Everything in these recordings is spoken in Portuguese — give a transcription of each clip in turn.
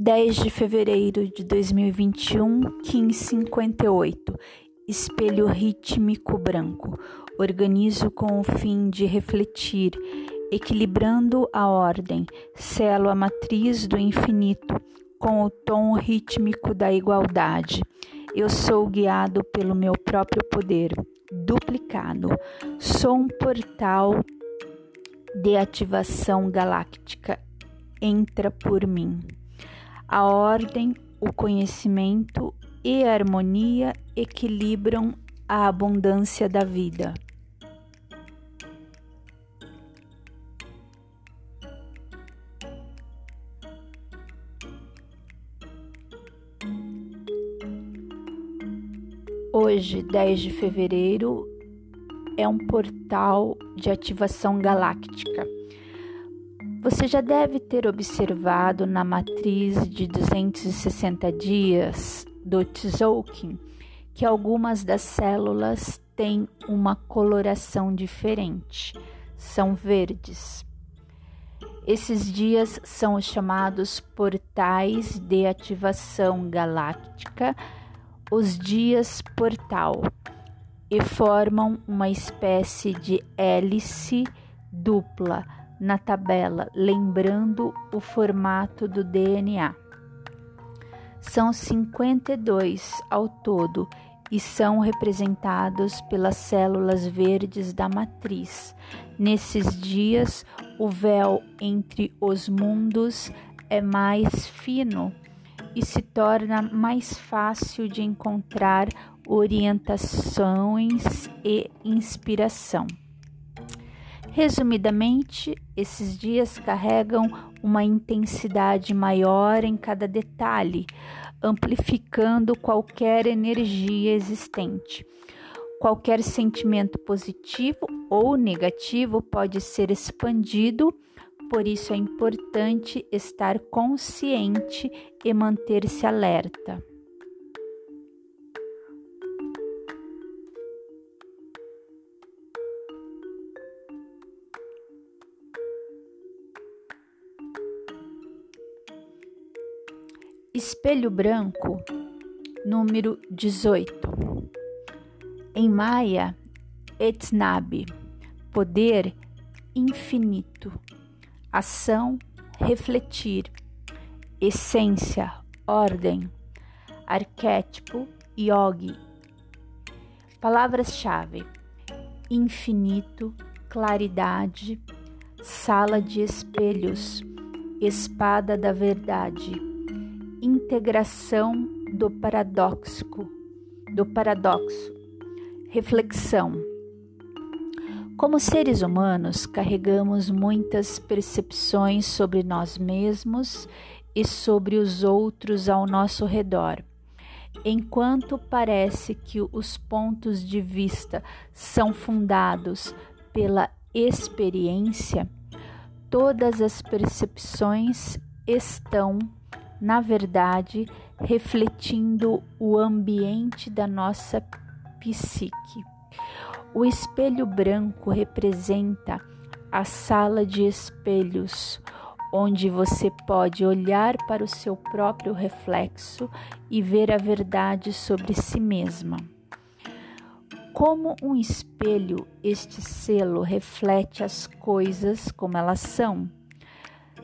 10 de fevereiro de 2021, 1558. Espelho rítmico branco. Organizo com o fim de refletir, equilibrando a ordem, selo a matriz do infinito com o tom rítmico da igualdade. Eu sou guiado pelo meu próprio poder, duplicado. Sou um portal de ativação galáctica. Entra por mim. A ordem, o conhecimento e a harmonia equilibram a abundância da vida. Hoje, 10 de fevereiro, é um portal de ativação galáctica. Você já deve ter observado na matriz de 260 dias do Tzolk'in que algumas das células têm uma coloração diferente, são verdes. Esses dias são os chamados portais de ativação galáctica, os dias portal, e formam uma espécie de hélice dupla na tabela, lembrando o formato do DNA. São 52 ao todo e são representados pelas células verdes da matriz. Nesses dias, o véu entre os mundos é mais fino e se torna mais fácil de encontrar orientações e inspiração. Resumidamente, esses dias carregam uma intensidade maior em cada detalhe, amplificando qualquer energia existente. Qualquer sentimento positivo ou negativo pode ser expandido, por isso é importante estar consciente e manter-se alerta. Espelho branco, número 18. Em Maia, Etnab, poder infinito, ação, refletir, essência, ordem, arquétipo, yogi. Palavras-chave: infinito, claridade, sala de espelhos, espada da verdade integração do paradoxo, do paradoxo. Reflexão. Como seres humanos, carregamos muitas percepções sobre nós mesmos e sobre os outros ao nosso redor. Enquanto parece que os pontos de vista são fundados pela experiência, todas as percepções estão na verdade, refletindo o ambiente da nossa psique. O espelho branco representa a sala de espelhos, onde você pode olhar para o seu próprio reflexo e ver a verdade sobre si mesma. Como um espelho, este selo reflete as coisas como elas são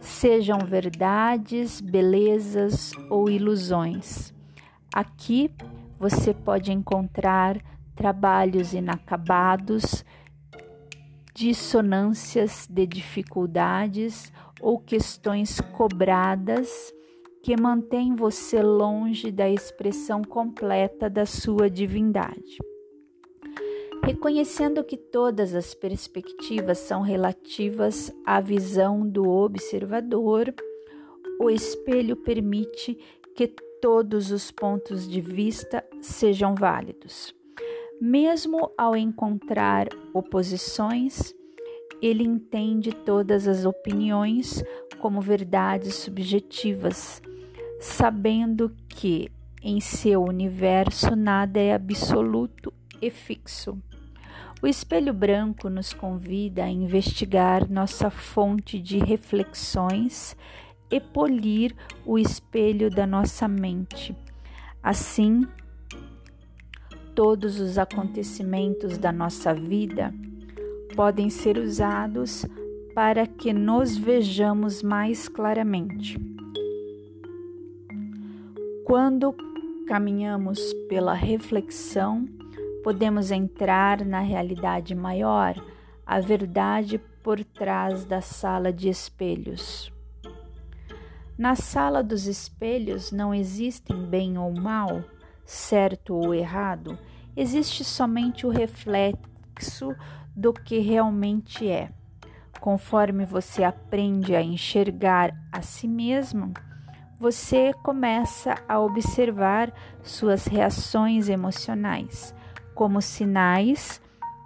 sejam verdades, belezas ou ilusões. Aqui você pode encontrar trabalhos inacabados, dissonâncias de dificuldades ou questões cobradas que mantêm você longe da expressão completa da sua divindade. Reconhecendo que todas as perspectivas são relativas à visão do observador, o espelho permite que todos os pontos de vista sejam válidos. Mesmo ao encontrar oposições, ele entende todas as opiniões como verdades subjetivas, sabendo que em seu universo nada é absoluto e fixo. O espelho branco nos convida a investigar nossa fonte de reflexões e polir o espelho da nossa mente. Assim, todos os acontecimentos da nossa vida podem ser usados para que nos vejamos mais claramente. Quando caminhamos pela reflexão, podemos entrar na realidade maior, a verdade por trás da sala de espelhos. Na sala dos espelhos não existem bem ou mal, certo ou errado, existe somente o reflexo do que realmente é. Conforme você aprende a enxergar a si mesmo, você começa a observar suas reações emocionais como sinais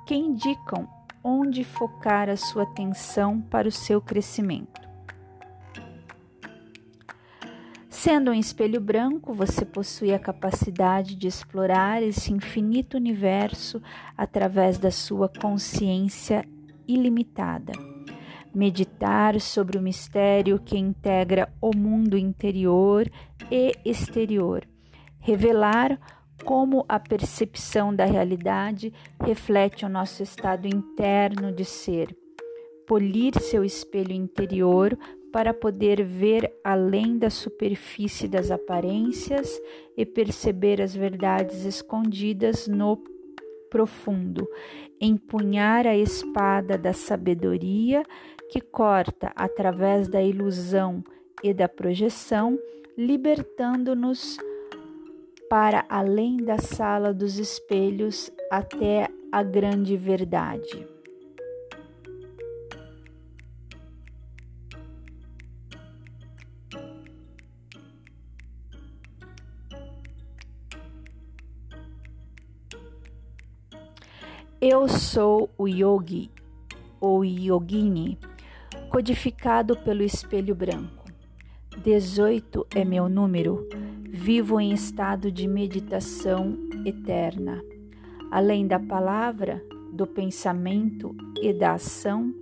que indicam onde focar a sua atenção para o seu crescimento. Sendo um espelho branco, você possui a capacidade de explorar esse infinito universo através da sua consciência ilimitada meditar sobre o mistério que integra o mundo interior e exterior, revelar como a percepção da realidade reflete o nosso estado interno de ser, polir seu espelho interior para poder ver além da superfície das aparências e perceber as verdades escondidas no profundo, empunhar a espada da sabedoria que corta através da ilusão e da projeção, libertando-nos para além da sala dos espelhos até a grande verdade. Eu sou o yogi ou yogini codificado pelo espelho branco. 18 é meu número, vivo em estado de meditação eterna. Além da palavra, do pensamento e da ação,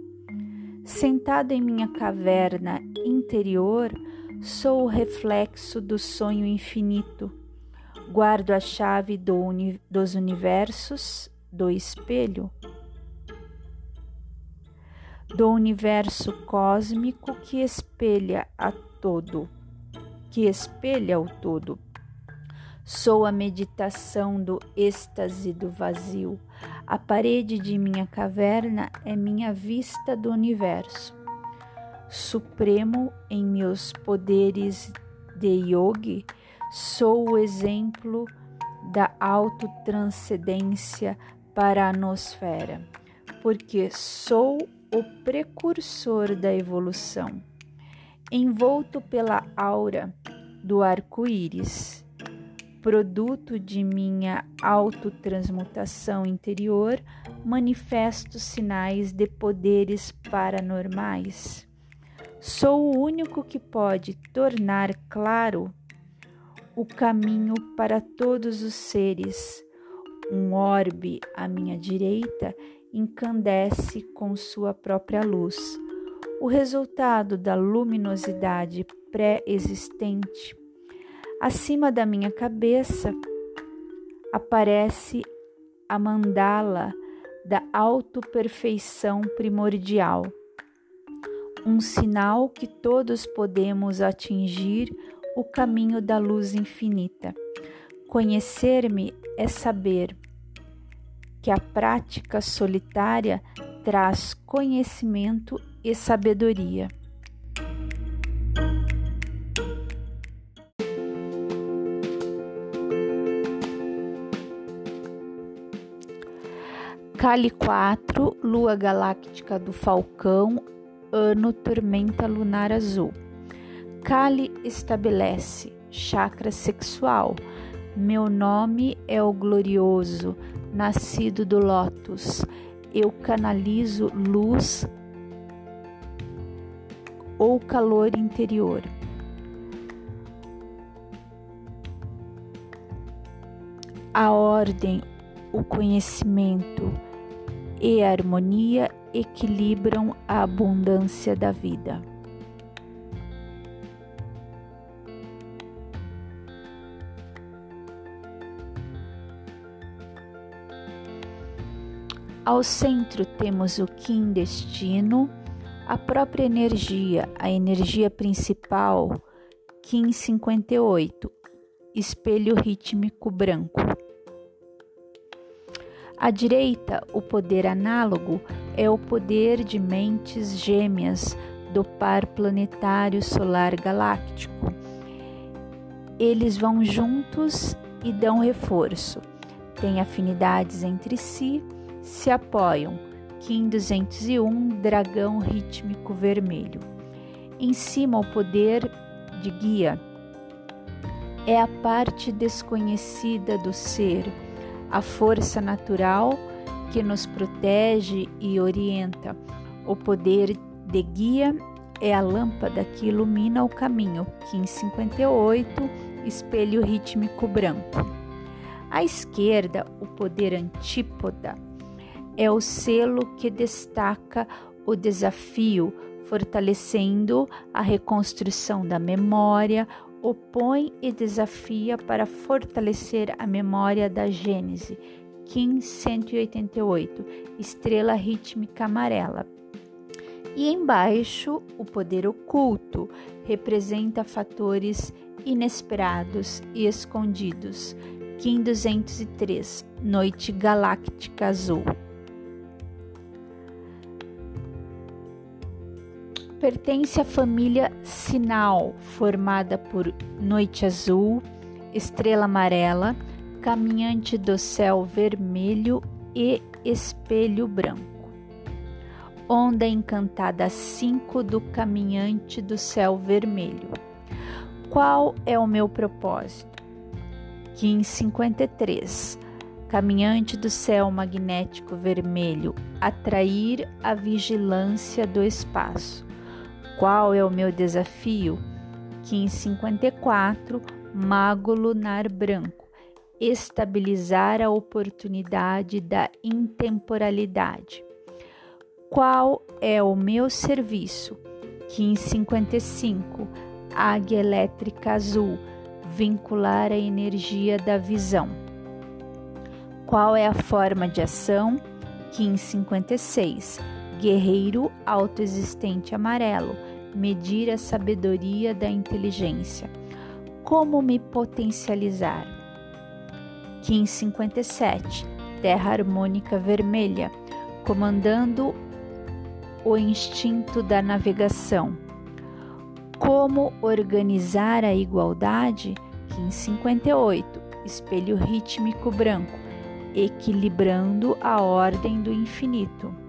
sentado em minha caverna interior, sou o reflexo do sonho infinito. Guardo a chave do uni dos universos, do espelho, do universo cósmico que espelha a todo, que espelha o todo. Sou a meditação do êxtase do vazio. A parede de minha caverna é minha vista do universo. Supremo em meus poderes de yogi, sou o exemplo da autotranscendência para a nosfera, porque sou o precursor da evolução, envolto pela aura do arco-íris, produto de minha autotransmutação interior, manifesto sinais de poderes paranormais. Sou o único que pode tornar claro o caminho para todos os seres. Um orbe à minha direita incandesce com sua própria luz. O resultado da luminosidade pré-existente. Acima da minha cabeça aparece a mandala da autoperfeição primordial, um sinal que todos podemos atingir o caminho da luz infinita. Conhecer-me é saber que a prática solitária traz conhecimento e sabedoria. Cali 4, Lua Galáctica do Falcão, Ano Tormenta Lunar Azul. Kali estabelece chakra sexual. Meu nome é o glorioso, nascido do lótus, eu canalizo luz ou calor interior. A ordem, o conhecimento e a harmonia equilibram a abundância da vida. Ao centro temos o Kim Destino a própria energia, a energia principal, Kim 58, espelho rítmico branco. À direita, o poder análogo é o poder de mentes gêmeas do par planetário solar galáctico. Eles vão juntos e dão reforço. Têm afinidades entre si, se apoiam. Kim 201, dragão rítmico vermelho. Em cima, o poder de guia é a parte desconhecida do ser, a força natural que nos protege e orienta. O poder de guia é a lâmpada que ilumina o caminho. Kim 58, espelho rítmico branco. À esquerda, o poder antípoda é o selo que destaca o desafio, fortalecendo a reconstrução da memória, opõe e desafia para fortalecer a memória da Gênese. Kim 188, estrela rítmica amarela. E embaixo, o poder oculto representa fatores inesperados e escondidos. Kim 203, Noite Galáctica Azul. Pertence à família Sinal, formada por Noite Azul, Estrela Amarela, Caminhante do Céu Vermelho e Espelho Branco. Onda Encantada 5 do Caminhante do Céu Vermelho. Qual é o meu propósito? Kim 53. Caminhante do céu magnético vermelho, atrair a vigilância do espaço. Qual é o meu desafio? Kim 54, Mago Lunar Branco, estabilizar a oportunidade da intemporalidade. Qual é o meu serviço? Kim 55, Águia Elétrica Azul, vincular a energia da visão. Qual é a forma de ação? Kim 56, Guerreiro autoexistente amarelo, medir a sabedoria da inteligência. Como me potencializar? Kim 57, Terra harmônica vermelha, comandando o instinto da navegação. Como organizar a igualdade? Kim 58, espelho rítmico branco, equilibrando a ordem do infinito.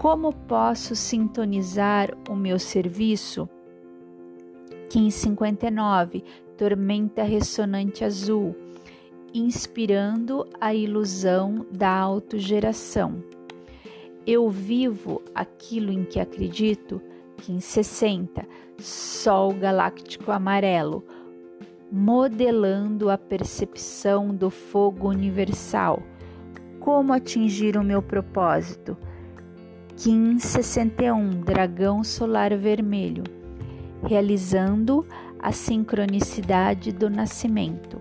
Como posso sintonizar o meu serviço? Kim 59, tormenta ressonante azul, inspirando a ilusão da autogeração. Eu vivo aquilo em que acredito, que em 60, Sol galáctico amarelo, modelando a percepção do fogo universal. Como atingir o meu propósito? Kim 61, dragão solar vermelho, realizando a sincronicidade do nascimento.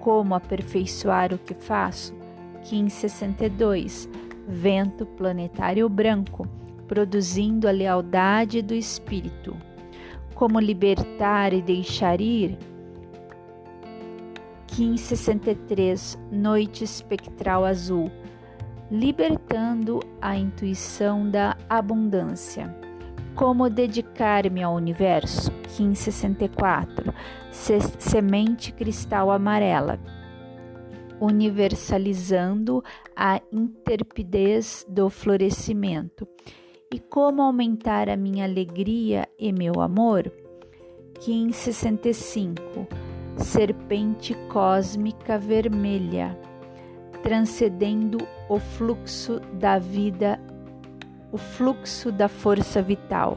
Como aperfeiçoar o que faço? Kim 62, vento planetário branco, produzindo a lealdade do espírito. Como libertar e deixar ir? Kim 63, noite espectral azul, libertando a intuição da abundância. Como dedicar-me ao universo? Kim 64, semente cristal amarela universalizando a interpidez do florescimento. E como aumentar a minha alegria e meu amor? Kim 65 Serpente cósmica vermelha, transcendendo o fluxo da vida, o fluxo da força vital.